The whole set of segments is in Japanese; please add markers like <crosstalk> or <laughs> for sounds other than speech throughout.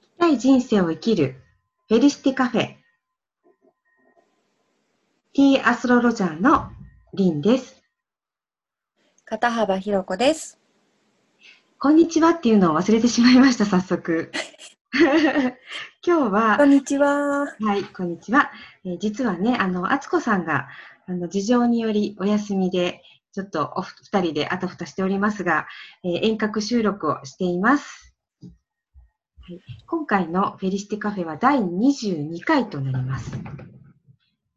きたい人生を生きるフェリシティカフェ。T アストロロジャーのリンです。片幅ひろこです。こんにちはっていうのを忘れてしまいました、早速。<laughs> 今日はこ、んにちは。はい、こんにちは。えー実はね、あの、あつこさんが、あの、事情によりお休みで、ちょっとおふ二人であたふたしておりますが、えー遠隔収録をしています。はい、今回のフェリシティカフェは第22回となります。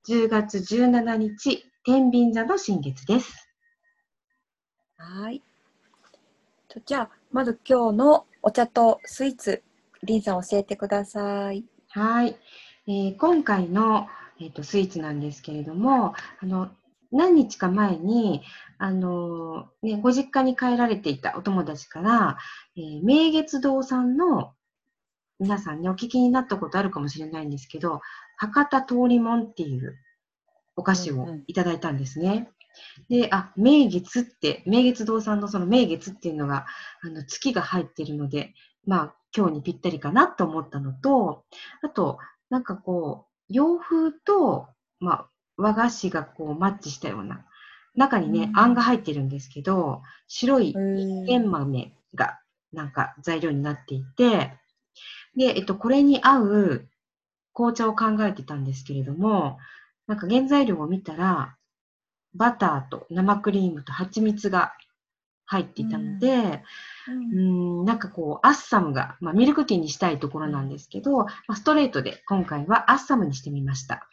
10月17日、天秤座の新月です。はい。とじゃあ、まず今日のお茶とスイーツ、りんさん教えてください。はい、えー今回の、えー、とスイーツなんですけれども、あの何日か前にあの、ね、ご実家に帰られていたお友達から、えー明月堂さんの皆さんね、お聞きになったことあるかもしれないんですけど、博多通りもんっていうお菓子をうんうん。いただいたんですね。で、あ、明月って、明月堂さんのその明月っていうのが、あの月が入ってるので、まあ、今日にぴったりかなと思ったのと、あと、なんかこう、洋風と、まあ、和菓子がこうマッチしたような、中にね、うん。あんが入ってるんですけど、白いうん。玄豆がなんか材料になっていて、で、えっと、これに合う紅茶を考えてたんですけれども、なんか原材料を見たら、バターと生クリームと蜂蜜が入っていたので、うーん、なんかこう、アッサムが、まあ、ミルクティーにしたいところなんですけど、まあ、ストレートで今回はアッサムにしてみました。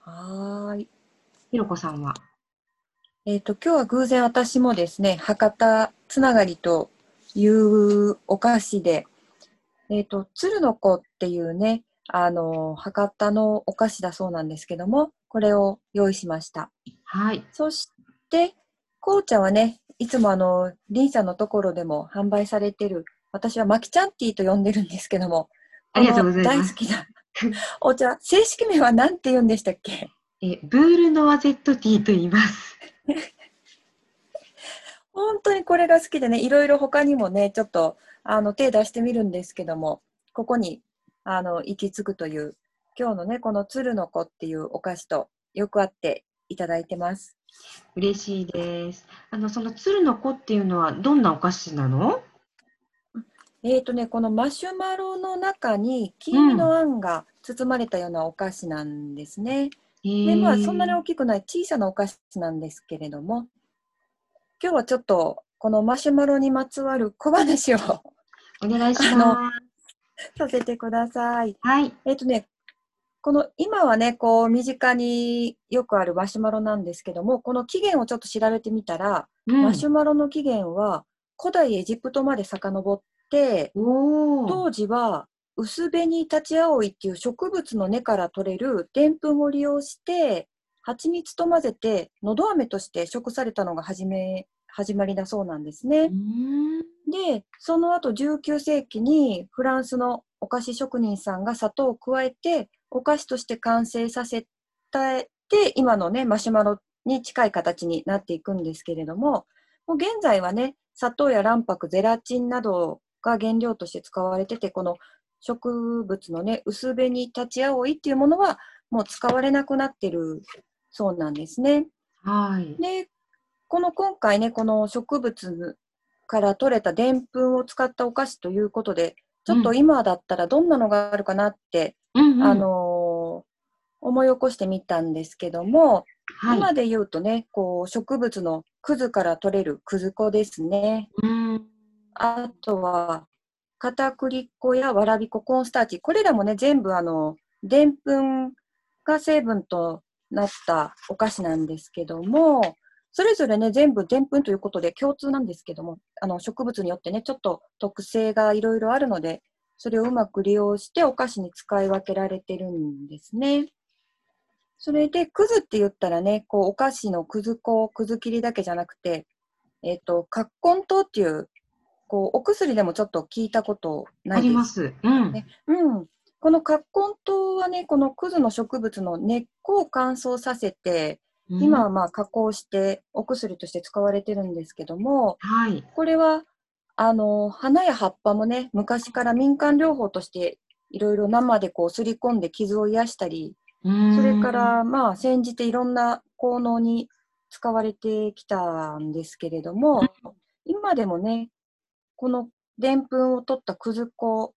はーい。ひろこさんは？えっ、と、今日は偶然私もですね、博多つながりというお菓子で、えっ、と、鶴の子っていうね、あの、博多のお菓子だそうなんですけども、これを用意しました。はい。そして、紅茶はね、いつもあの、リンさんのところでも販売されてる、私はマキちゃんティーと呼んでるんですけども、ありがとうございます大好きな <laughs> お茶、正式名は何て言うんでしたっけ？え、ブールノワゼットティーと言います。<laughs> これが好きでね、いろいろ他にもね、ちょっとあの手出してみるんですけども、ここにあの行き着くという、今日のね、この鶴の子っていうお菓子とよくあっていただいてます。嬉しいです。あの、その鶴の子っていうのはどんなお菓子なの？えーとね、このマシュマロの中に黄身のあんが包まれたようなお菓子なんですね。で、まあそんなに大きくない小さなお菓子なんですけれども、今日はちょっとこのマシュマロにまつわる小話を <laughs> お願いしあます。させてください。はい。えっ、とね、この今はね、こう身近によくあるマシュマロなんですけども、この起源をちょっと調べてみたら、うんマシュマロの起源は古代エジプトまで遡って。当時は薄紅立ち葵っていう植物の根から取れるでんぷんを利用して蜂蜜と混ぜてのど飴として食されたのが始め始まりだそうなんですねう。んでその後19世紀にフランスのお菓子職人さんが砂糖を加えてお菓子として完成させたで今のねマシュマロに近い形になっていくんですけれどももう現在はね砂糖や卵白ゼラチンなどが原料として使われててこの植物のね薄紅立ち葵っていうものはもう使われなくなってるそうなんですね。はい。で、この今回ね、この植物から取れたでんぷんを使ったお菓子ということで、ちょっと今だったらどんなのがあるかなって、うんうんあ、のー思い起こしてみたんですけども、はい。今で言うとね、こう植物のくずから取れるくず粉ですね。うんあとは、片栗粉やわらび粉、コーンスターチ、これらもね、全部あの、でんぷんが成分となったお菓子なんですけども、それぞれね、全部でんぷんということで共通なんですけども、あの植物によってね、ちょっと特性がいろいろあるので、それをうまく利用してお菓子に使い分けられてるんですね。それで、くずって言ったらね、こうお菓子のくず粉、くず切りだけじゃなくて、えっ、と、葛根糖っていう、こうお薬でもちょっと聞いたことなあいですります。うん。ねうん。この葛根糖はね、このクズの植物の根っこを乾燥させて、今はまあ加工してお薬として使われてるんですけども、はい。これはあの、花や葉っぱもね、昔から民間療法としていろいろ生でこうすり込んで傷を癒したり、それからまあ煎じていろんな効能に使われてきたんですけれども、今でもね、このでんぷんを取ったくず粉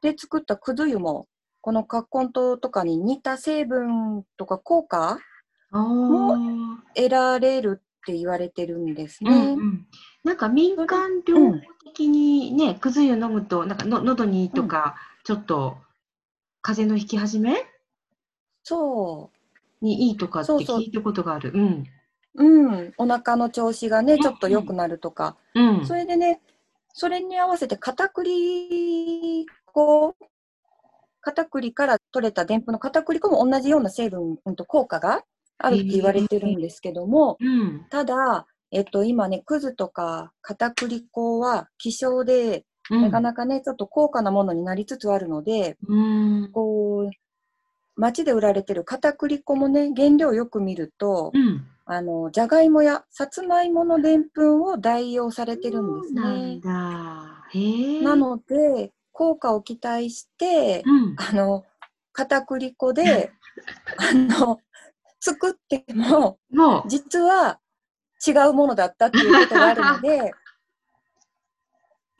で作ったくず湯も、この葛根湯とかに似た成分とか効果も得られるって言われてるんですね。うん。うん、なんか民間療法的にね、くず湯飲むと、なんかの喉にいいとか、うん、ちょっと風邪のひき始め？そう。にいいとかって聞いたことがある。そうそううん。うん、お腹の調子がね、ちょっと良くなるとか、うん、それでね、それに合わせて片栗粉、片栗から取れたでんぷんの片栗粉も同じような成分、うん、と効果があるって言われてるんですけども、えーうん、ただ、えっと、今ね、くずとか片栗粉は希少で、うん、なかなかね、ちょっと高価なものになりつつあるので、こう、街で売られてる片栗粉もね、原料よく見ると、あの、じゃがいもやさつまいものでんぷんを代用されてるんですね。ななので、効果を期待して、うん、あの、片栗粉で、<laughs> あの、作っても、も実は違うものだったっていうことがあるので、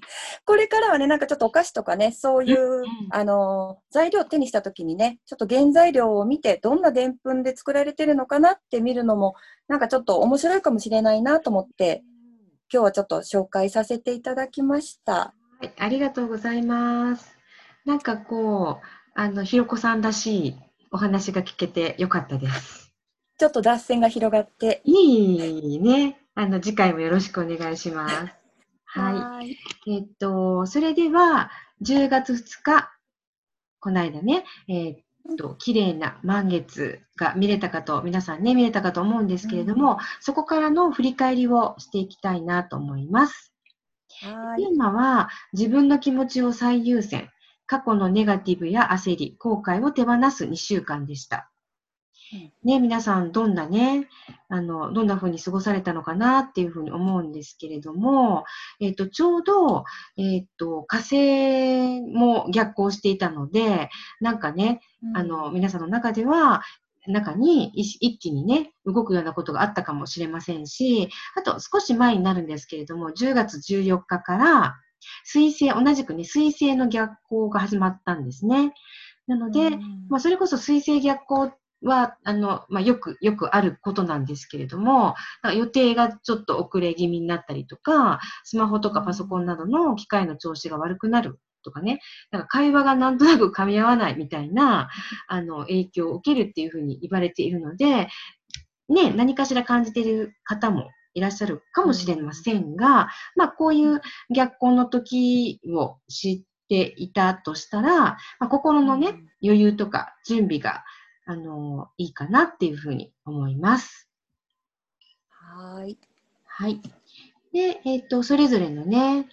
<laughs> これからはね、なんかちょっとお菓子とかね、そういう、うん、あの、材料を手にしたときにね、ちょっと原材料を見て、どんなでんぷんで作られてるのかなって見るのも、なんかちょっと面白いかもしれないなと思って、今日はちょっと紹介させていただきました。はい、ありがとうございます。なんかこう、あの、ひろこさんらしいお話が聞けてよかったです。ちょっと脱線が広がって。いいね。あの、次回もよろしくお願いします。<laughs> はい。えっと、それでは、10月2日、この間ね、えっと、綺麗な満月が見れたかと、皆さんね、見れたかと思うんですけれども、うん、そこからの振り返りをしていきたいなと思います。はい。テーマは、自分の気持ちを最優先、過去のネガティブや焦り、後悔を手放す2週間でした。ね、皆さんどんなね、あの、どんな風に過ごされたのかなっていうふうに思うんですけれども、えっ、ー、と、ちょうど、えっ、ー、と、火星も逆行していたので、なんかね、あの、皆さんの中では、中に一気にね、動くようなことがあったかもしれませんし、あと少し前になるんですけれども、10月14日から、水星、同じくね、水星の逆行が始まったんですね。なので、まあ、それこそ水星逆行は、あの、まあ、よく、よくあることなんですけれども、予定がちょっと遅れ気味になったりとか、スマホとかパソコンなどの機械の調子が悪くなるとかね、なんか会話がなんとなく噛み合わないみたいな、あの、影響を受けるっていうふうに言われているので、ね、何かしら感じている方もいらっしゃるかもしれませんが、まあ、こういう逆行の時を知っていたとしたら、まあ、心のね、余裕とか準備があの、いいかなっていうふうに思います。はい。はい。で、えっ、ー、と、それぞれのね、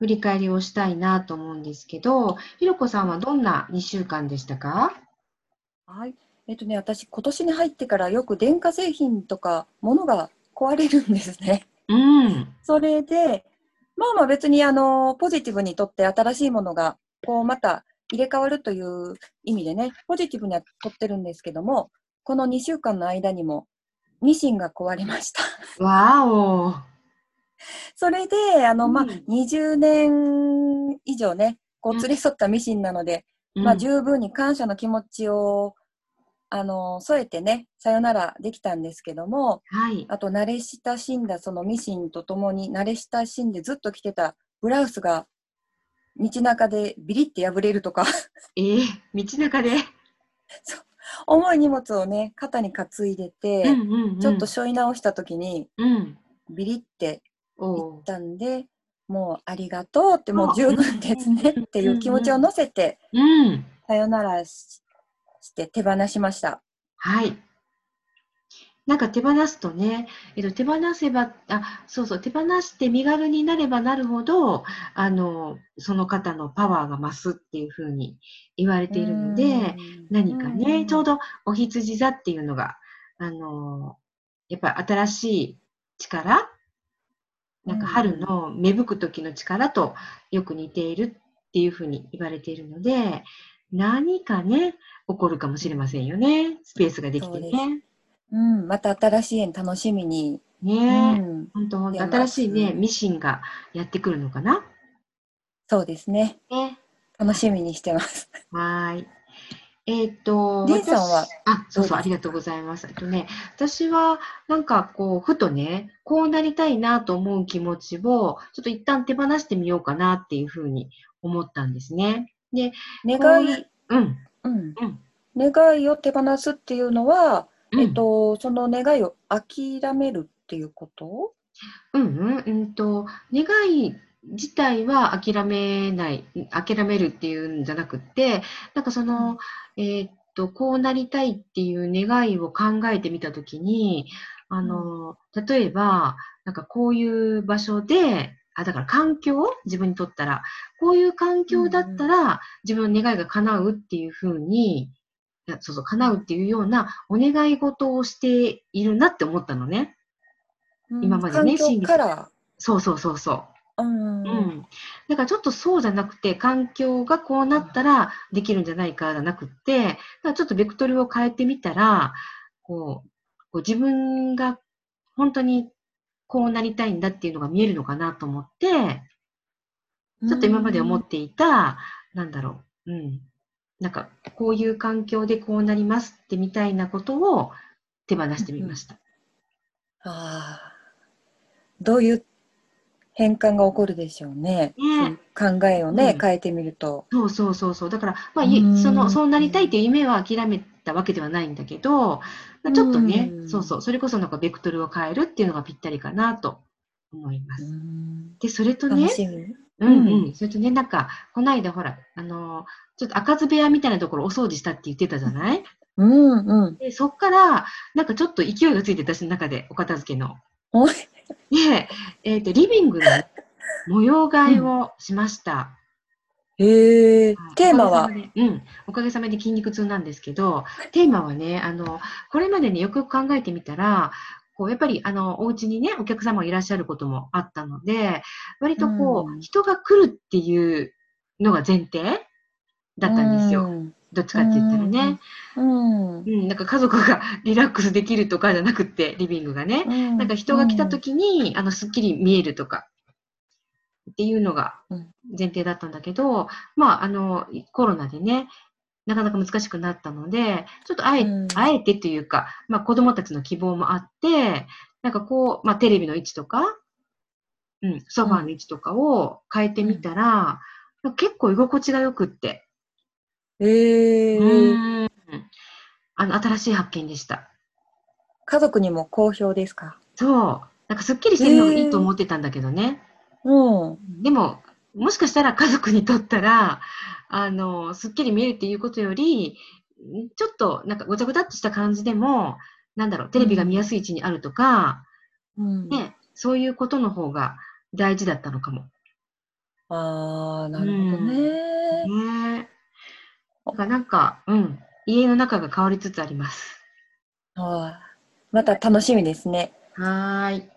振り返りをしたいなと思うんですけど、ひろこさんはどんな2週間でしたか？はい。えっ、ー、とね、私、今年に入ってからよく電化製品とか、物が壊れるんですね。うん。それで、まあまあ別にあの、ポジティブにとって新しいものが、こうまた入れ替わるという意味でね、ポジティブにはとってるんですけども、この2週間の間にもミシンが壊れました。わお <laughs> それで、あの、まあ、20年以上ね、こう連れ添ったミシンなので、うん、まあ、十分に感謝の気持ちを、あの、添えてね、さよならできたんですけども、はい。あと、慣れ親しんだそのミシンとともに、慣れ親しんでずっと着てたブラウスが道中でビリって破れるとか。えー、道中で？<laughs> そう。重い荷物をね肩に担いでて、うんうんうん、ちょっと背負い直した時に、うん、ビリって言ったんでもうありがとうってもう。十分ですね <laughs> っていう気持ちを乗せて、うん、さよならして手放しました。はいなんか手放すとね、えっと、手放せば、あ、そうそう、手放して身軽になればなるほど、あの、その方のパワーが増すっていうふうに言われているので、何かね、ちょうどお羊座っていうのが、あの、やっぱり新しい力なんか春の芽吹く時の力とよく似ているっていうふうに言われているので、何かね、起こるかもしれませんよね。スペースができてね。うん、また新しい縁楽しみに。ねえ、うん、本当本当新しいね、ミシンがやってくるのかな？そうですね。ね。楽しみにしてます。はーい。えーっと、リンさんは？私あ、そうそう、ありがとうございます。えっとね、私は、なんかこう、ふとね、こうなりたいなと思う気持ちを、ちょっと一旦手放してみようかなっていうふうに思ったんですね。で、願い、うん、うん、うん。願いを手放すっていうのは、うんえっと、その願いを諦めるっていうこと？うんうん、うんと、願い自体は諦めない、諦めるっていうんじゃなくって、なんかその、えーっと、こうなりたいっていう願いを考えてみたときに、あの、例えば、なんかこういう場所で、あ、だから環境？自分にとったら、こういう環境だったら、自分の願いが叶うっていうふうに、いやそうそう、叶うっていうようなお願い事をしているなって思ったのね。今までね環境から、そうそうそうそう。うん、うん。だからちょっとそうじゃなくて、環境がこうなったらできるんじゃないかじゃなくって、だからちょっとベクトルを変えてみたら、こう、こう自分が本当にこうなりたいんだっていうのが見えるのかなと思って、ちょっと今まで思っていた、なんだろう、うん。なんか、こういう環境でこうなりますってみたいなことを手放してみました。ああどういう変換が起こるでしょうね。ね考えをね、うん変えてみると。そうそうそうそう。だから、まあ、その、そうなりたいっていう夢は諦めたわけではないんだけど、まあちょっとね、うんそうそう、それこそなんかベクトルを変えるっていうのがぴったりかなと思います。で、それとね。うんううんん、それとね、なんか、この間ほら、あのーちょっと開かず部屋みたいなところお掃除したって言ってたじゃない？<laughs> うんうん。で、そっから、なんかちょっと勢いがついて私の中で、お片付けの。おい。で、えっ、と、リビングの模様替えをしました。へえ、テーマは？おかげさまでうん、おかげさまで筋肉痛なんですけど、テーマはね、あの、これまでね、よくよく考えてみたら、こう、やっぱり、あの、お家にね、お客様がいらっしゃることもあったので、割とこう、うん人が来るっていうのが前提だったんですよ。うんどっちかって言ったらね。うん。うん、なんか家族が <laughs> リラックスできるとかじゃなくって、リビングがね。うんなんか人が来た時に、あの、すっきり見えるとか、っていうのがうん前提だったんだけど、まあ、あの、コロナでね、なかなか難しくなったので、ちょっとあえ,、うんあえてというか、まあ、子供たちの希望もあって、なんかこう、まあ、テレビの位置とか、うん、ソファーの位置とかを変えてみたら、なんか結構居心地が良くって、へえ、うんあの、新しい発見でした。家族にも好評ですか？そう。なんかすっきりしてるのがいいと思ってたんだけどね。うん。でも、もしかしたら家族にとったら、あの、すっきり見えるっていうことより、んちょっとなんかごちゃごちゃっとした感じでも、なんだろう、テレビが見やすい位置にあるとか、うん、ね、そういうことの方が大事だったのかも。ああ、なるほどね。ねだからなんか、うん、家の中が変わりつつあります。はいまた楽しみですね。はーい。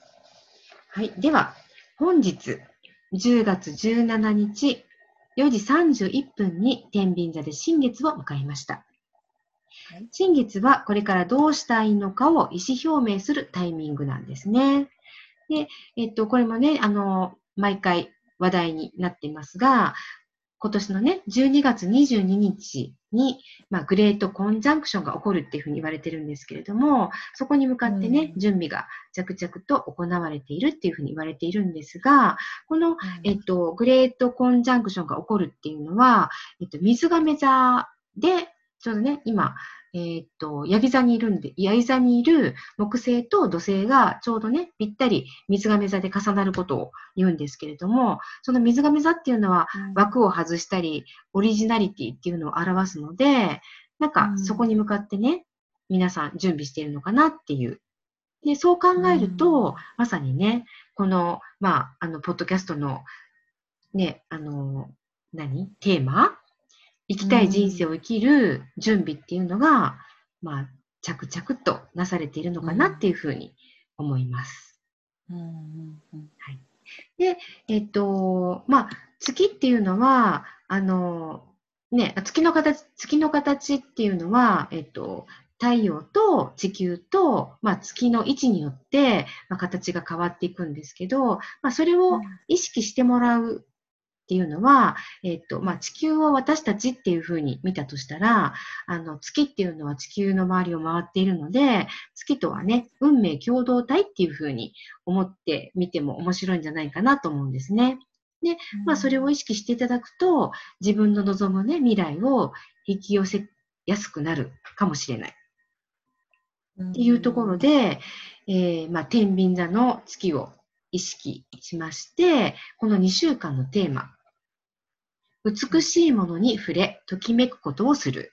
はい。では、本日、10月17日、4時31分に天秤座で新月を迎えました。はい新月はこれからどうしたいのかを意思表明するタイミングなんですね。で、えっと、これもね、あの、毎回話題になっていますが、今年のね、12月22日に、まあ、グレートコンジャンクションが起こるっていうふうに言われてるんですけれども、そこに向かってね、うん。準備が着々と行われているっていうふうに言われているんですが、この、えっと、グレートコンジャンクションが起こるっていうのは、えっと、水亀座で、ちょうどね、今、えっと、ヤギ座にいるんで、ヤギ座にいる木星と土星がちょうどね、ぴったり水亀座で重なることを言うんですけれども、その水亀座っていうのは、枠を外したり、オリジナリティっていうのを表すので、なんかうん。そこに向かってね、皆さん準備しているのかなっていう。で、そう考えると、まさにね、この、まあ、あの、ポッドキャストの、ね、あの、何？テーマ？生きたい人生を生きる準備っていうのが、まあ、着々となされているのかなっていうふうに思います。うんうんうん。で、えっと、まあ、月っていうのは、あの、ね、月の形、月の形っていうのは、えっと、太陽と地球と、まあ、月の位置によって、まあ、形が変わっていくんですけど、まあ、それを意識してもらうっていうのは、えっと、まあ、地球を私たちっていうふうに見たとしたら、あの、月っていうのは地球の周りを回っているので、月とはね、運命共同体っていうふうに思ってみても面白いんじゃないかなと思うんですね。で、まあ、それを意識していただくと、自分の望むね、未来を引き寄せやすくなるかもしれない。っていうところで、えー、まあ、天秤座の月を意識しまして、この2週間のテーマ、美しいものに触れ、ときめくことをする。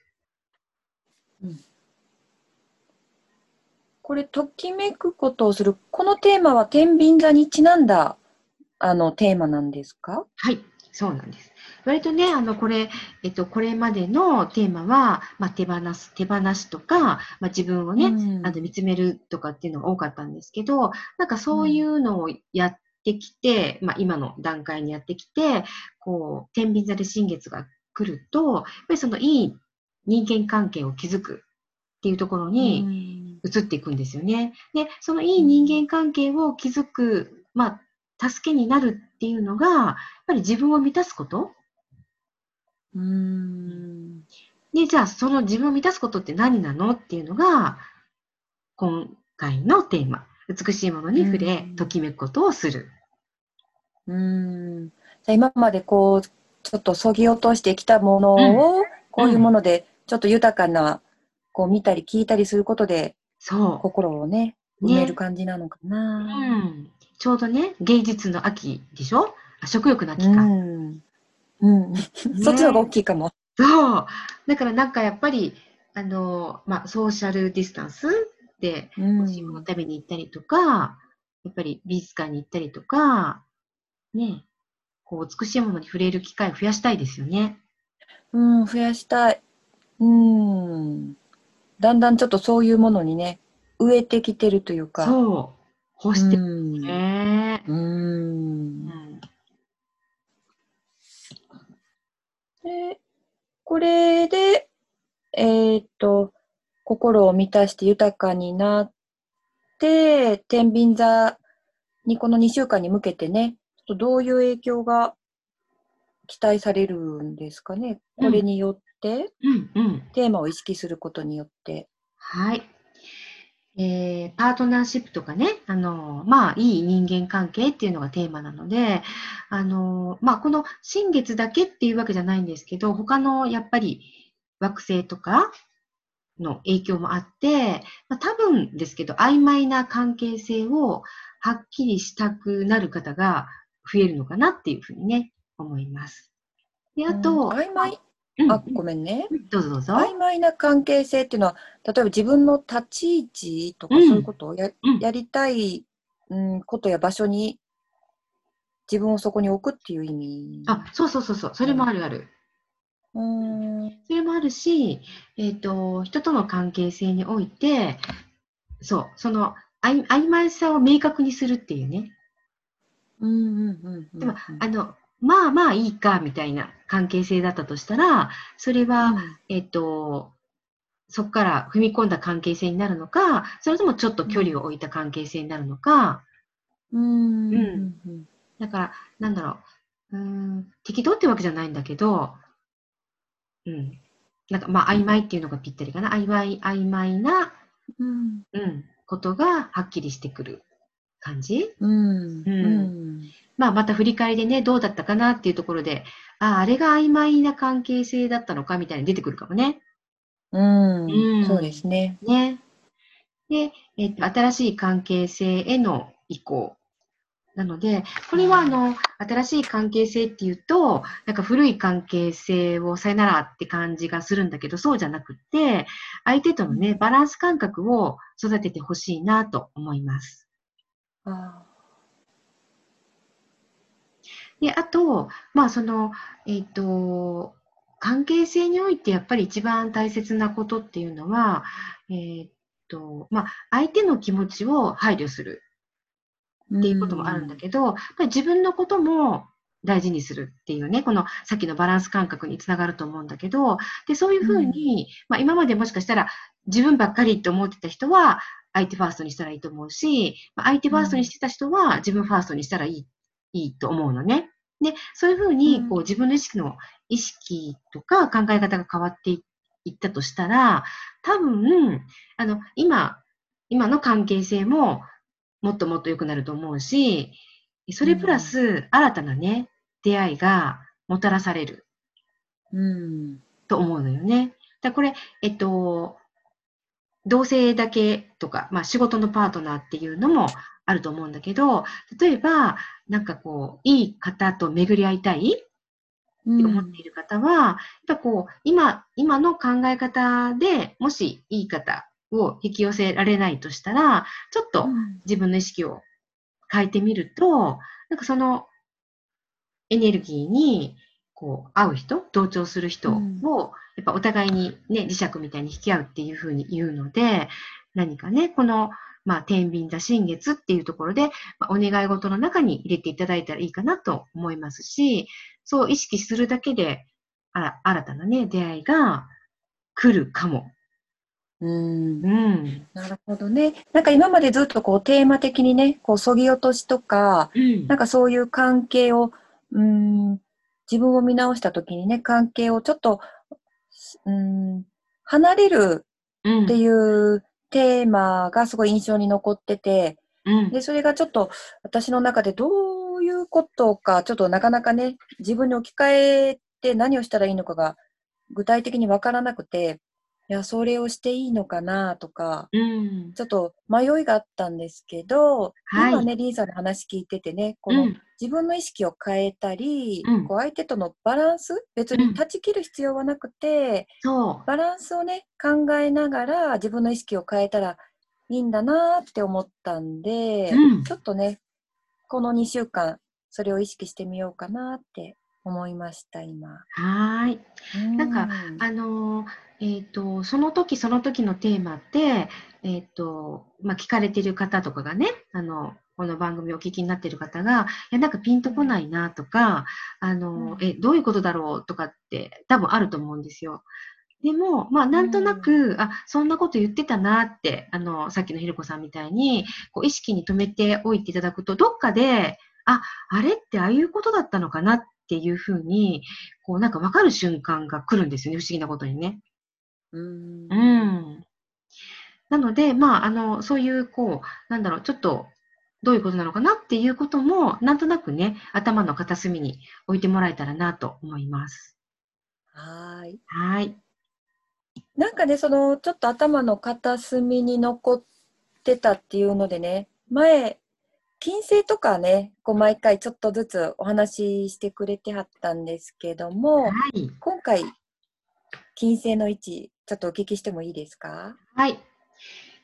うん、これ、ときめくことをする。このテーマは天秤座にちなんだあのテーマなんですか？はい、そうなんです。割とね、あの、これ、えっと、これまでのテーマは、まあ、手放す、手放しとか、まあ、自分をね、うん、あの見つめるとかっていうのが多かったんですけど、なんかそういうのをやってきて、うん、まあ、今の段階にやってきて、こう、天秤座で新月が来ると、やっぱりそのいい人間関係を築くっていうところに移っていくんですよね。で、そのいい人間関係を築く、まあ、助けになるっていうのが、やっぱり自分を満たすことうん。で、じゃあ、その自分を満たすことって何なのっていうのが、今回のテーマ。美しいものに触れ、ときめくことをする。うん。じゃあ今までこう、ちょっとそぎ落としてきたものを、うん、こういうもので、ちょっと豊かな、こう見たり聞いたりすることで、そう。心をね、埋める感じなのかな、ね、うん。ちょうどね、芸術の秋でしょ？食欲の秋か。うんうん、そっちの方が大きいかも。そう。だからなんかやっぱり、あの、まあ、ソーシャルディスタンスで、おし物食べに行ったりとか、やっぱり美術館に行ったりとか、ね、こう、美しいものに触れる機会を増やしたいですよね。うん、増やしたい。うん。だんだんちょっとそういうものにね、植えてきてるというか。そう。干してるね。うん。うんで、これで、えー、っと、心を満たして豊かになって、天秤座にこの2週間に向けてね、どういう影響が期待されるんですかね、これによって、うんうん、テーマを意識することによって。はい。えー、パートナーシップとかね、あの、まあ、いい人間関係っていうのがテーマなので、あの、まあ、この新月だけっていうわけじゃないんですけど、他のやっぱり惑星とかの影響もあって、まあ、多分ですけど、曖昧な関係性をはっきりしたくなる方が増えるのかなっていうふうにね、思います。で、あと、曖昧？あ、ごめんね。どうぞどうぞ。曖昧な関係性っていうのは、例えば自分の立ち位置とかそういうことをやうん、やりたい、うん、ことや場所に自分をそこに置くっていう意味。あ、そうそうそうそう、それもあるある。うん、それもあるし、えっ、ー、と、人との関係性において、そう、その曖昧さを明確にするっていうね。うんうんうん、でも、あの、まあまあいいか、みたいな関係性だったとしたら、それは、うん、えっと、そこから踏み込んだ関係性になるのか、それともちょっと距離を置いた関係性になるのか、うん。うん。だから、なんだろう、うん、適当ってわけじゃないんだけど、うん。なんか、まあ、曖昧っていうのがぴったりかな。曖昧、曖昧な、うん、うん、ことがはっきりしてくる感じ？うん。うん。まあ、また振り返りでね、どうだったかなっていうところで、ああ、あれが曖昧な関係性だったのかみたいに出てくるかもね。うん、うん、そうですね。ね。で、えっと、新しい関係性への移行。なので、これはあの、新しい関係性っていうと、なんか古い関係性をさよならって感じがするんだけど、そうじゃなくって、相手とのね、バランス感覚を育ててほしいなと思います。あで、あと、まあ、その、えっ、ー、と、関係性においてやっぱり一番大切なことっていうのは、えっ、ー、と、まあ、相手の気持ちを配慮する。っていうこともあるんだけど、やっぱり自分のことも大事にするっていうね、このさっきのバランス感覚につながると思うんだけど、で、そういうふうに、まあ今までもしかしたら自分ばっかりって思ってた人は、相手ファーストにしたらいいと思うし、まあ相手ファーストにしてた人は自分ファーストにしたらいい、いいと思うのね。で、そういうふうに、こう自分の意識の意識とか考え方が変わっていったとしたら、多分、あの、今、今の関係性ももっともっと良くなると思うし、それプラス新たなね、出会いがもたらされる。うん。と思うのよね。だこれ、えっと、同性だけとか、まあ仕事のパートナーっていうのもあると思うんだけど、例えば、なんかこう、いい方と巡り合いたいって思っている方は、やっぱこう、今、今の考え方でもしいい方を引き寄せられないとしたら、ちょっと自分の意識を変えてみると、なんかそのエネルギーにこう合う人、同調する人を、やっぱお互いにね、磁石みたいに引き合うっていうふうに言うので、何かね、この、まあ、天秤座新月っていうところで、まあ、お願い事の中に入れていただいたらいいかなと思いますし、そう意識するだけで、あ新たなね、出会いが来るかも。うん、うん、なるほどね。なんか今までずっとこうテーマ的にね、こうそぎ落としとか、うん、なんかそういう関係を、うん、自分を見直したときにね、関係をちょっと、うん、離れるっていうテーマがすごい印象に残ってて、うん、で、それがちょっと私の中でどういうことか、ちょっとなかなかね、自分に置き換えて何をしたらいいのかが具体的にわからなくて、いや、それをしていいのかなとか、うん、ちょっと迷いがあったんですけど、はい、今ね、リーさんの話聞いててね、この自分の意識を変えたり、うん、こう相手とのバランス、別に断ち切る必要はなくて、う。ん、バランスをね、考えながら自分の意識を変えたらいいんだなって思ったんで、ちょっとね、この2週間、それを意識してみようかなって思いました、今。はい。なんか、あのーえっ、ー、と、その時その時のテーマって、えっ、ー、と、まあ、聞かれている方とかがね、あの、この番組をお聞きになっている方が、いや、なんかピンとこないなとか、あの、え、どういうことだろうとかって多分あると思うんですよ。でも、まあ、なんとなく、あ、そんなこと言ってたなって、あの、さっきのひろこさんみたいに、こう、意識に留めておいていただくと、どっかで、あ、あれってああいうことだったのかなっていうふうに、こう、なんかわかる瞬間が来るんですよね、不思議なことにね。うん。なので、まあ、あの、そういう、こう、なんだろう、ちょっと、どういうことなのかなっていうことも、なんとなくね、頭の片隅に置いてもらえたらなと思います。はい。はい。なんかね、その、ちょっと頭の片隅に残ってたっていうのでね、前、金星とかね、こう毎回ちょっとずつお話ししてくれてはったんですけども、はい、今回、金星の位置、ちょっとお聞きしてもいいですか？はい。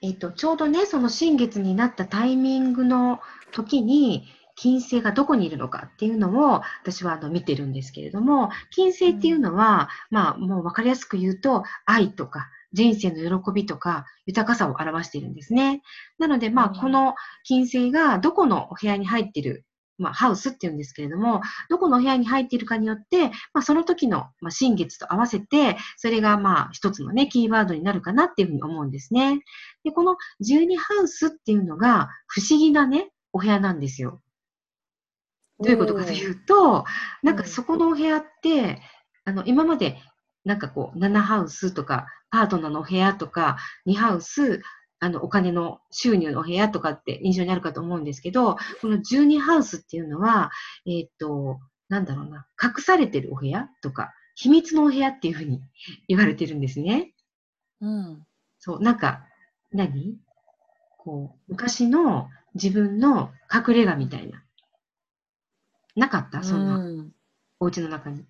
えっ、ー、と、ちょうどね、その新月になったタイミングの時に、金星がどこにいるのかっていうのを私はあの見てるんですけれども、金星っていうのは、うん、まあもう分かりやすく言うと、愛とか人生の喜びとか豊かさを表しているんですね。なので、まあこの金星がどこのお部屋に入っているまあ、ハウスっていうんですけれども、どこの部屋に入っているかによって、まあ、その時の、まあ、新月と合わせて、それが、まあ、一つのね、キーワードになるかなっていうふうに思うんですね。で、この12ハウスっていうのが、不思議なね、お部屋なんですよ。どういうことかというと、なんかそこのお部屋って、あの、今まで、なんかこう、7ハウスとか、パートナーのお部屋とか、2ハウス、あの、お金の収入の部屋とかって印象にあるかと思うんですけど、この12ハウスっていうのは、えっ、と、なんだろうな、隠されてるお部屋とか、秘密のお部屋っていうふうに <laughs> 言われてるんですね。うん。そう、なんか、何？こう、昔の自分の隠れ家みたいな。なかった？そんな、うん、お家の中に。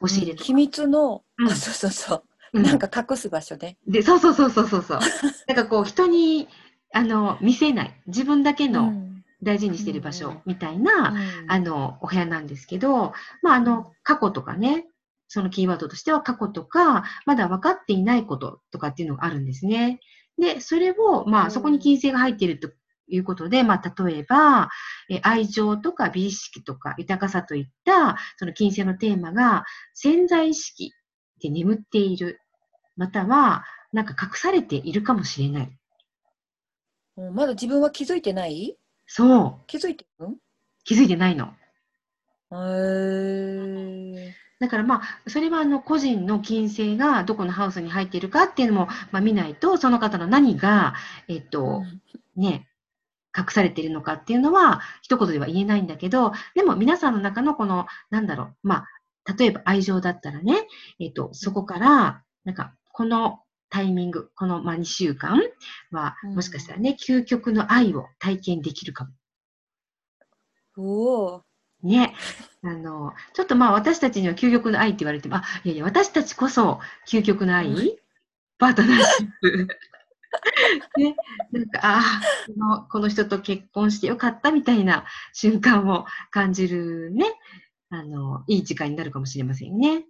押し入れとか、秘密の、うん、そうそうそう。なんか隠す場所で。で、そうそうそうそうそうそう。<laughs> なんかこう、人に、あの、見せない。自分だけの大事にしてる場所みたいな、うん、あの、お部屋なんですけど、まあ、あの、過去とかね、そのキーワードとしては過去とか、まだ分かっていないこととかっていうのがあるんですね。で、それを、まあ、そこに金星が入っているということで、まあ、例えば、え愛情とか美意識とか豊かさといった、その金星のテーマが潜在意識で眠っている。または、なんか隠されているかもしれない。まだ自分は気づいてない？そう。気づいてる気づいてないの。へー。だからまあ、それはあの個人の金星がどこのハウスに入っているかっていうのも、まあ、見ないと、その方の何が、えっと、ね、隠されているのかっていうのは、一言では言えないんだけど、でも皆さんの中のこの、なんだろう、まあ、例えば愛情だったらね、えっと、そこから、なんか、このタイミング、この、まあ、2週間は、もしかしたらね、究極の愛を体験できるかも。おね。あの、ちょっとまあ私たちには究極の愛って言われても、あ、いやいや、私たちこそ究極の愛、パートナーシップ。<laughs> ね、なんか、あこの、この人と結婚してよかったみたいな瞬間を感じるね、あの、いい時間になるかもしれませんね。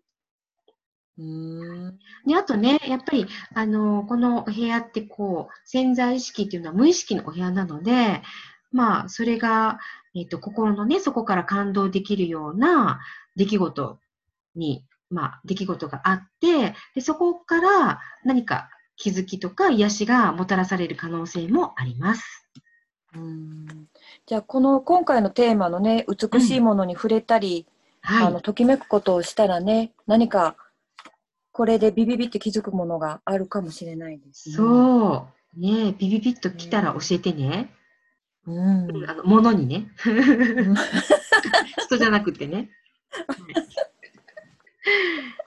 うんであとね、やっぱり、あの、このお部屋ってこう、潜在意識っていうのは無意識のお部屋なので、まあ、それが、えっ、ー、と、心のね、そこから感動できるような出来事に、まあ、出来事があって、でそこから何か気づきとか癒しがもたらされる可能性もあります。うんじゃあ、この今回のテーマのね、美しいものに触れたり、うんはい、あのときめくことをしたらね、何かこれでビビビって気づくものがあるかもしれないです、ね、そう。ねビビビッと来たら教えてね。うん。あの、ものにね。<laughs> 人じゃなくてね。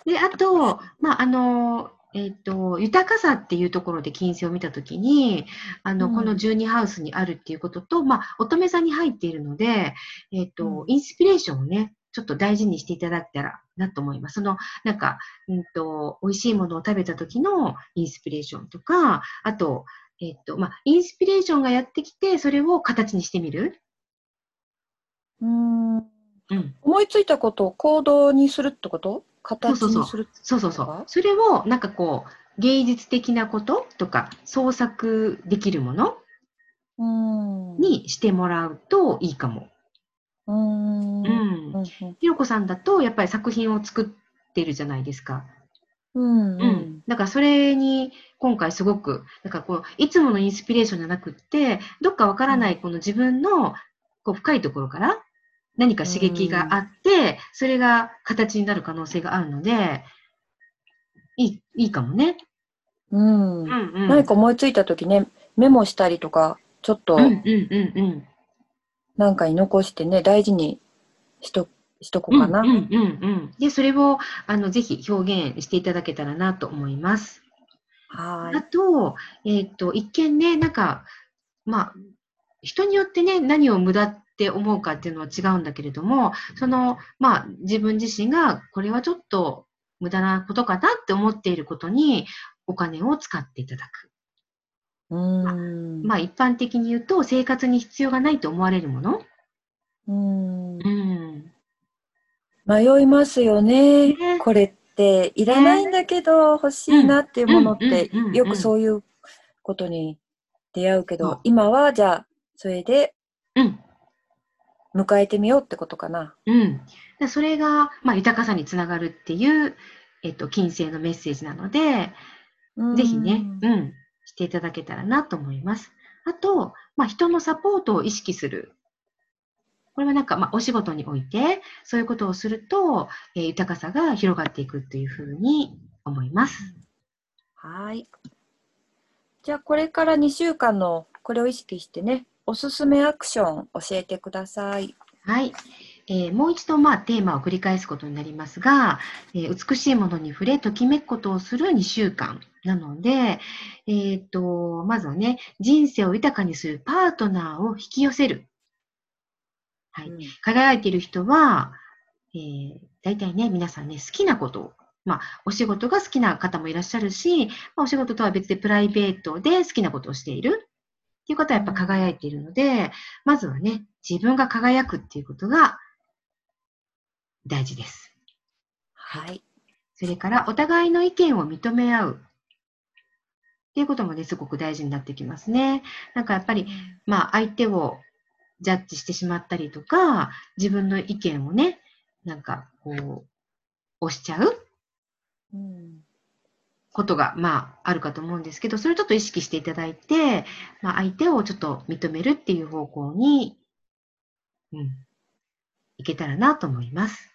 で、あと、まあ、あの、えっ、ー、と、豊かさっていうところで金星を見たときに、あの、うん、この12ハウスにあるっていうことと、まあ、乙女座に入っているので、えっ、ー、と、うん、インスピレーションをね、ちょっと大事にしていただけたらなと思います。その、なんか、うんと、美味しいものを食べた時のインスピレーションとか、あと、えっと、まあ、インスピレーションがやってきて、それを形にしてみる。うん。うん。思いついたことを行動にするってこと？形にするそうそうそう。それを、なんかこう、芸術的なこととか、創作できるものにしてもらうといいかも。うん。うん。ひろこさんだと、やっぱり作品を作ってるじゃないですか。うん、うん。だからそれに今回すごく、だからこう、いつものインスピレーションじゃなくって、どっかわからないこの自分のこう深いところから何か刺激があって、それが形になる可能性があるので、いい、いいかもね。うん。うんうん、何か思いついたときね、メモしたりとか、ちょっと。なんかに残してね、大事にしとしとこうかな。うんうんうんうん、で、それをあのぜひ表現していただけたらなと思います。はい。あと、えっ、ー、と、一見ね、なんか、まあ、人によってね、何を無駄って思うかっていうのは違うんだけれども、その、まあ、自分自身がこれはちょっと無駄なことかなって思っていることにお金を使っていただく。うんまあ一般的に言うと生活に必要がないと思われるもの。うん。うん。迷いますよね。ねこれっていらないんだけど欲しいなっていうものってよくそういうことに出会うけど、今はじゃあそれで迎えてみようってことかな。うん。それが、まあ、豊かさにつながるっていう、えっと、金星のメッセージなので、ぜひね、うん、していただけたらなと思います。あと、まあ、人のサポートを意識する。これはなんか、まあ、お仕事において、そういうことをすると、えー、豊かさが広がっていくというふうに思います。はい。じゃあ、これから2週間のこれを意識してね、おすすめアクション教えてください。はい。えー、もう一度、まあ、テーマを繰り返すことになりますが、えー、美しいものに触れ、ときめくことをする2週間なので、えっ、ー、と、まずはね、人生を豊かにするパートナーを引き寄せる。はい。うん、輝いている人は、えー、大体ね、皆さんね、好きなことを、まあ、お仕事が好きな方もいらっしゃるし、まあ、お仕事とは別でプライベートで好きなことをしているっていう方はやっぱ輝いているので、まずはね、自分が輝くっていうことが大事です。はい。それから、お互いの意見を認め合う。っっていうこともね、すごく大事になってきますね。なんかやっぱり、まあ相手をジャッジしてしまったりとか、自分の意見をね、なんかこう、押しちゃううんことが、まあ、あるかと思うんですけど、それをちょっと意識していただいて、まあ、相手をちょっと認めるっていう方向に、うん、いけたらなと思います。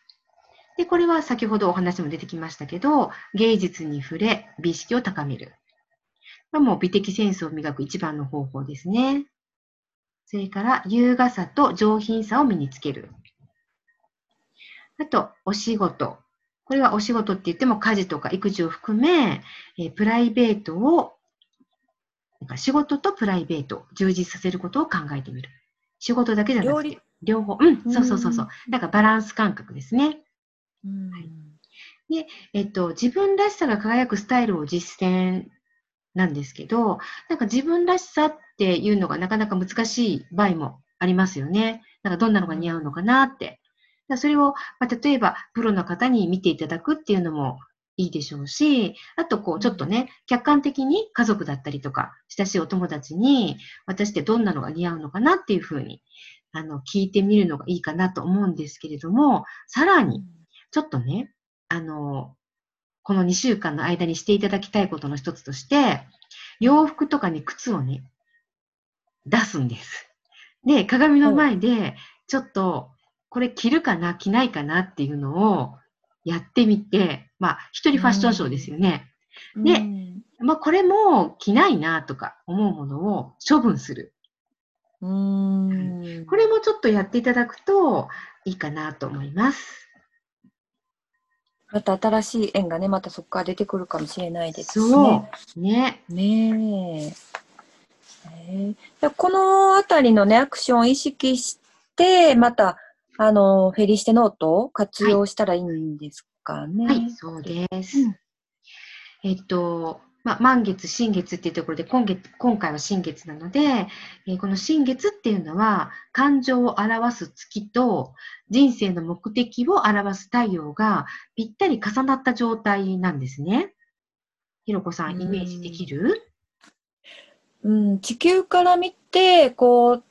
で、これは先ほどお話も出てきましたけど、芸術に触れ、美意識を高める。これもう美的センスを磨く一番の方法ですね。それから、優雅さと上品さを身につける。あと、お仕事。これはお仕事って言っても家事とか育児を含め、えープライベートを、なんか仕事とプライベート、充実させることを考えてみる。仕事だけじゃなくて両方。うん、そうそうそうそう。なんかバランス感覚ですね。うんえっと、自分らしさが輝くスタイルを実践なんですけど、なんか自分らしさっていうのがなかなか難しい場合もありますよね。なんかどんなのが似合うのかなって。それを、まあ、例えばプロの方に見ていただくっていうのもいいでしょうし、あとこうちょっとね、客観的に家族だったりとか、親しいお友達に私ってどんなのが似合うのかなっていうふうに、あの、聞いてみるのがいいかなと思うんですけれども、さらに、ちょっとね、あの、この2週間の間にしていただきたいことの一つとして、洋服とかに靴をね、出すんです。で、鏡の前で、ちょっと、これ着るかな、着ないかなっていうのをやってみて、まあ、一人ファッションショーですよね。でうんまあ、これも着ないなとか思うものを処分する。うんこれもちょっとやっていただくといいかなと思います。また新しい縁がね、またそこから出てくるかもしれないですしそね。う。ね。ねえ。このあたりのね、アクションを意識して、また、あの、フェリシテノートを活用したらいいんですかね。はい、そうです。うんえっと、まあ、満月、新月っていうところで、今月、今回は新月なので、えーこの新月っていうのは、感情を表す月と、人生の目的を表す太陽がぴったり重なった状態なんですね。ひろこさん、イメージできる？うん、地球から見て、こう、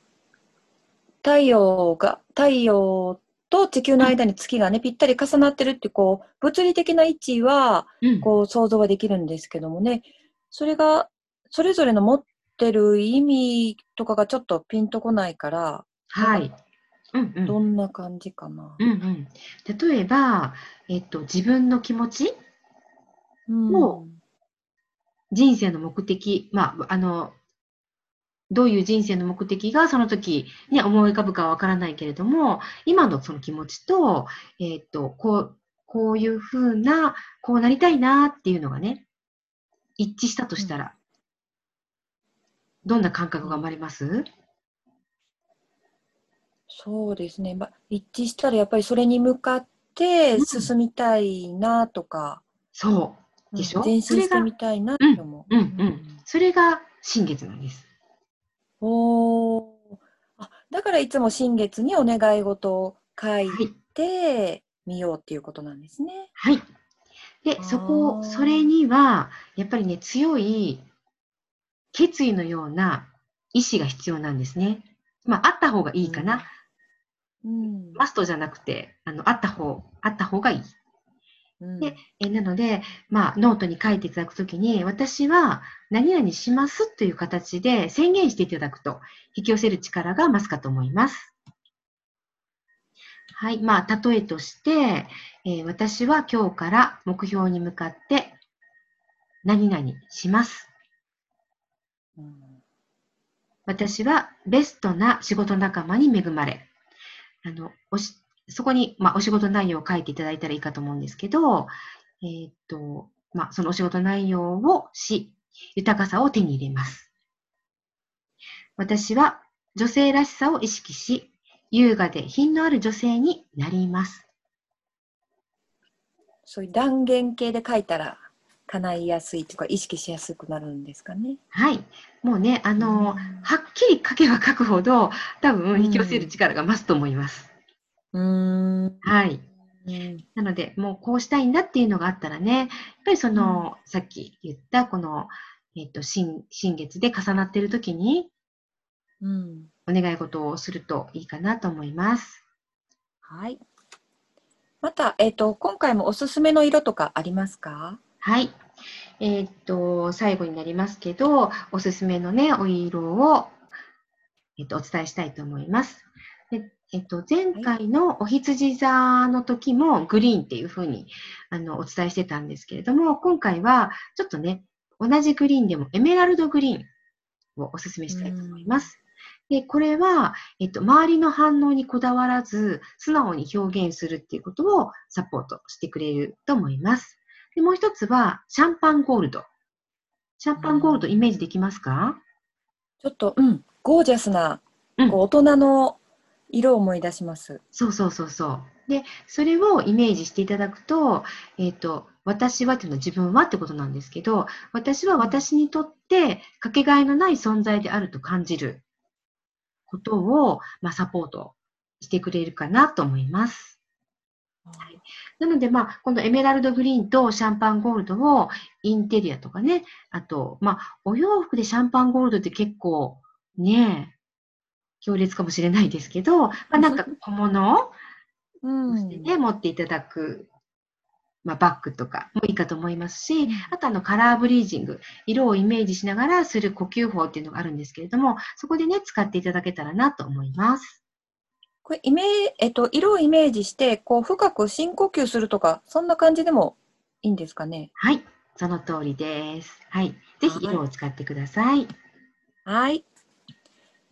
太陽が、太陽と地球の間に月がね、ぴったり重なってるって、こう、物理的な位置は、うん。こう、想像はできるんですけどもね、それが、それぞれの持ってる意味とかがちょっとピンとこないから、はい。うんうん。どんな感じかな。うんうん。例えば、えっと、自分の気持ちうんも人生の目的、まあ、あの、どういう人生の目的がその時、ね、思い浮かぶかはわからないけれども、今のその気持ちと、えっと、こう、こういうふうな、こうなりたいなっていうのがね、一致したとしたら、どんな感覚が生まれます？そうですね。まあ、一致したらやっぱりそれに向かってうん進みたいなとか、そう。でしょ？うん前進してみたいなって思う。うんうん。それが新月なんです。おーあだからいつも新月にお願い事を書いはい。てみようっていうことなんですね。はい。でそこ、それには、やっぱりね、強い決意のような意志が必要なんですね。まあ、あった方がいいかな。うんマストじゃなくて、あの、あった方、あった方がいい。うんでえなので、まあ、ノートに書いていただくときに、私は何々しますという形で宣言していただくと、引き寄せる力が増すかと思います。はい。まあ、例えとして、えー私は今日から目標に向かって何々します。うん私はベストな仕事仲間に恵まれ、あの、おしそこに、まあ、お仕事内容を書いていただいたらいいかと思うんですけど、えーっと、まあ、そのお仕事内容をし、豊かさを手に入れます。私は女性らしさを意識し、優雅で品のある女性になります。そういう断言系で書いたら叶いやすいとか意識しやすくなるんですかね。はい。もうね、あの、うんはっきり書けば書くほど、多分うん引き寄せる力が増すと思います。うーんはい。うんなので、もうこうしたいんだっていうのがあったらね、やっぱりその、さっき言ったこの、えっ、と、新、新月で重なっている時に、うん。お願い事をするといいかなと思います。はい。また、えっ、と、今回もおすすめの色とかありますか？はい。えーっと、最後になりますけど、おすすめのね、お色を、えっと、お伝えしたいと思います。でえっと、前回のお羊座の時もグリーンっていう風にあのお伝えしてたんですけれども、今回はちょっとね、同じグリーンでもエメラルドグリーンをおすすめしたいと思います。で、これは、えっと、周りの反応にこだわらず、素直に表現するっていうことをサポートしてくれると思います。で、もう一つは、シャンパンゴールド。シャンパンゴールドイメージできますか？ちょっと、うん、ゴージャスな、うんこう大人の色を思い出します。そうそうそうそう。で、それをイメージしていただくと、えっ、と、私はっていうのは自分はってことなんですけど、私は私にとってかけがえのない存在であると感じることを、まあ、サポートしてくれるかなと思います。はいなので、まあ、このエメラルドグリーンとシャンパンゴールドをインテリアとかね、あと、まあ、お洋服でシャンパンゴールドって結構ね、強烈かもしれないですけど、まあ、なんか小物うんとしてね、持っていただく、まあ、バッグとかもいいかと思いますし、うんあとあのカラーブリージング、色をイメージしながらする呼吸法っていうのがあるんですけれども、そこでね、使っていただけたらなと思います。これイメーえっと、色をイメージして、こう、深く深呼吸するとか、そんな感じでもいいんですかね？はい、その通りです。はい。ぜひ色を使ってください。はい。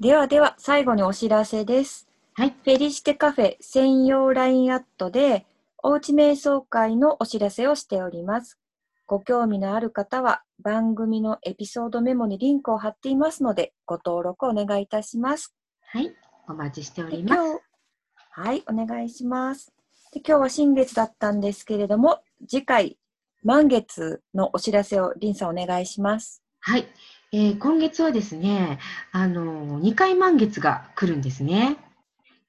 ではでは、最後にお知らせです。はい。フェリシテカフェ専用 LINE アットで、おうち瞑想会のお知らせをしております。ご興味のある方は、番組のエピソードメモにリンクを貼っていますので、ご登録お願いいたします。はい。お待ちしておでります。はい、お願いします。で今日は新月だったんですけれども、次回、満月のお知らせを、りんさんお願いします。はい。えー今月はですね、あのー、2回満月が来るんですね。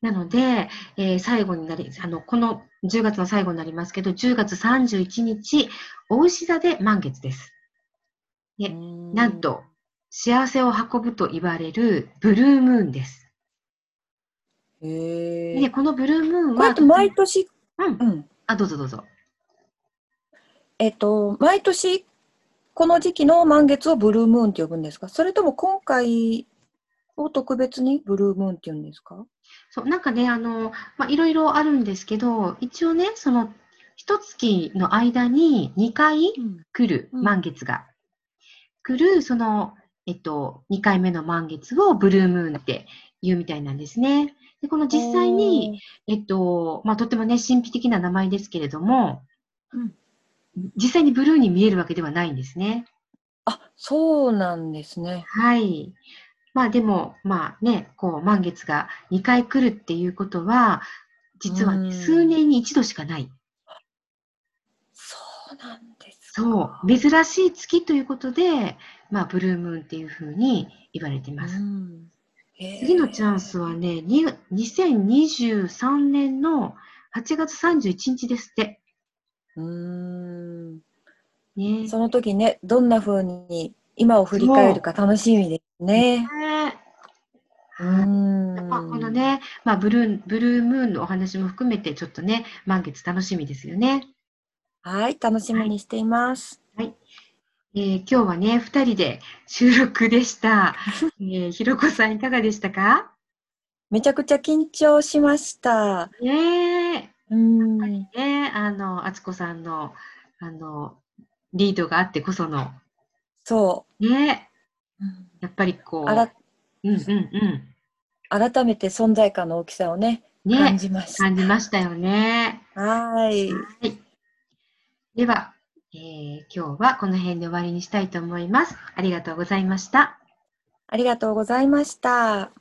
なので、えー最後になり、あの、この10月の最後になりますけど、10月31日、お牛座で満月です。ねなんと、幸せを運ぶと言われるブルームーンです。へで、このブルームーンは、毎年、うんう。ん。あ、どうぞどうぞ。えっと、毎年、この時期の満月をブルームーンって呼ぶんですか？それとも今回を特別にブルームーンって言うんですか？そう、なんかね、あの、まあ、いろいろあるんですけど、一応ね、その、一月の間に2回来るうん。満月が、来る、その、えっと、2回目の満月をブルームーンって言うみたいなんですね。で、この実際に、、えっと、まあ、とってもね、神秘的な名前ですけれども、うん実際にブルーに見えるわけではないんですね。あ、そうなんですね。はい。まあでも、まあね、こう、満月が2回来るっていうことは、実はね、うん数年に一度しかない。そうなんですか。そう、珍しい月ということで、まあ、ブルームーンっていうふうに言われてます。次のチャンスはね、に2023年の8月31日ですって。うーんね。その時ね、どんな風に今を振り返るか楽しみですね。ねうはいんまあ、このね、まあ、ブルー、ブルームーンのお話も含めて、ちょっとね、満月楽しみですよね。はい、楽しみにしています。えー今日はね、二人で収録でした。<laughs> えーひろこさんいかがでしたか？めちゃくちゃ緊張しました。ねえ。うん。ね、あの、あつこさんの、あの、リードがあってこその、そね、う。うんやっぱりこう、あらうんうんうん。改めて存在感の大きさをね、感ね、じました。感じましたよね。はい。はい。では、えー今日はこの辺で終わりにしたいと思います。ありがとうございました。ありがとうございました。